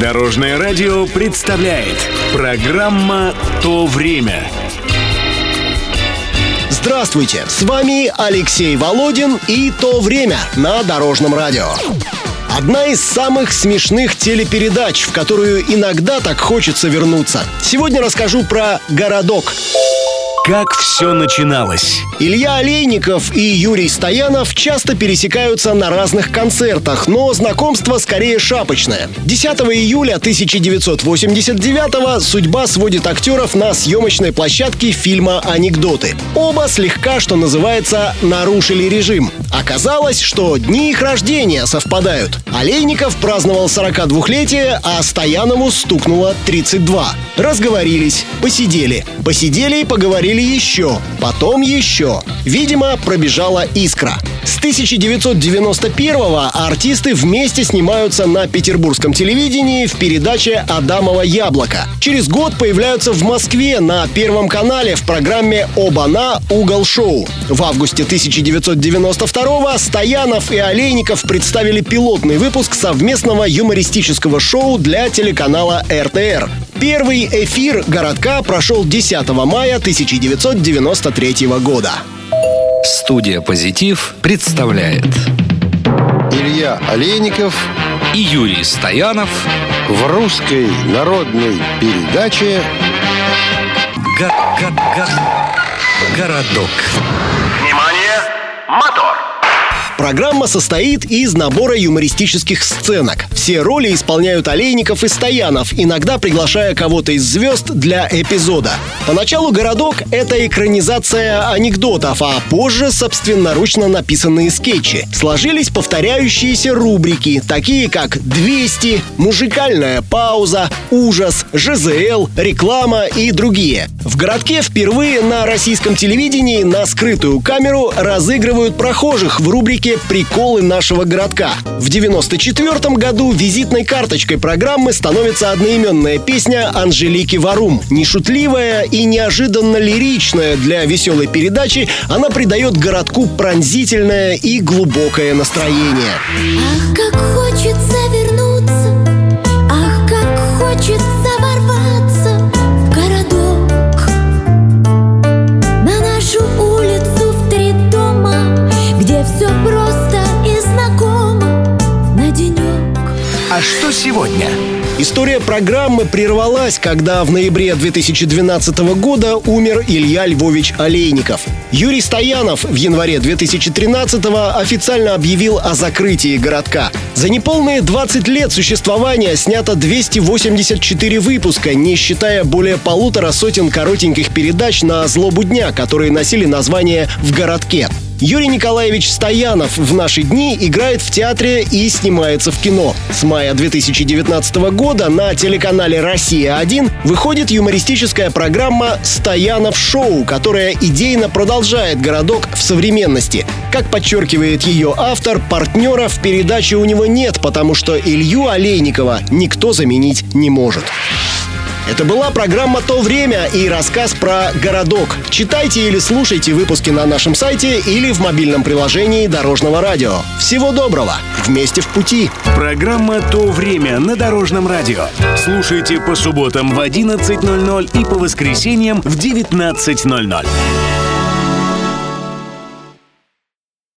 Дорожное радио представляет программа «То время». Здравствуйте, с вами Алексей Володин и «То время» на Дорожном радио. Одна из самых смешных телепередач, в которую иногда так хочется вернуться. Сегодня расскажу про «Городок». Как все начиналось? Илья Олейников и Юрий Стоянов часто пересекаются на разных концертах, но знакомство скорее шапочное. 10 июля 1989 судьба сводит актеров на съемочной площадке фильма «Анекдоты». Оба слегка, что называется, нарушили режим. Оказалось, что дни их рождения совпадают. Олейников праздновал 42-летие, а Стоянову стукнуло 32. Разговорились, посидели. Посидели и поговорили еще. Потом еще. Видимо, пробежала искра. С 1991-го артисты вместе снимаются на петербургском телевидении в передаче «Адамово яблоко». Через год появляются в Москве на Первом канале в программе «Оба-на. Угол шоу». В августе 1992-го Стоянов и Олейников представили пилотный выпуск совместного юмористического шоу для телеканала РТР. Первый эфир «Городка» прошел 10 мая 1993 года. Студия «Позитив» представляет Илья Олейников и Юрий Стоянов в русской народной передаче «Городок». Внимание! Мотор! Программа состоит из набора юмористических сценок. Все роли исполняют Олейников и Стоянов, иногда приглашая кого-то из звезд для эпизода. Поначалу «Городок» — это экранизация анекдотов, а позже собственноручно написанные скетчи. Сложились повторяющиеся рубрики, такие как «200», «Мужикальная пауза», «Ужас», «ЖЗЛ», «Реклама» и другие. В «Городке» впервые на российском телевидении на скрытую камеру разыгрывают прохожих в рубрике «Приколы нашего городка». В 94 году визитной карточкой программы становится одноименная песня Анжелики Варум. Нешутливая и неожиданно лиричная для веселой передачи, она придает городку пронзительное и глубокое настроение. Ах, как хочется вернуться, ах, как хочется Что сегодня? История программы прервалась, когда в ноябре 2012 года умер Илья Львович Олейников. Юрий Стоянов в январе 2013 официально объявил о закрытии городка. За неполные 20 лет существования снято 284 выпуска, не считая более полутора сотен коротеньких передач на злобу дня, которые носили название «В городке». Юрий Николаевич Стоянов в наши дни играет в театре и снимается в кино. С мая 2019 года на телеканале «Россия-1» выходит юмористическая программа «Стоянов Шоу», которая идейно продолжает городок в современности. Как подчеркивает ее автор, партнера в передаче у него нет, потому что Илью Олейникова никто заменить не может. Это была программа «То время» и рассказ про городок. Читайте или слушайте выпуски на нашем сайте или в мобильном приложении Дорожного радио. Всего доброго! Вместе в пути! Программа «То время» на Дорожном радио. Слушайте по субботам в 11.00 и по воскресеньям в 19.00.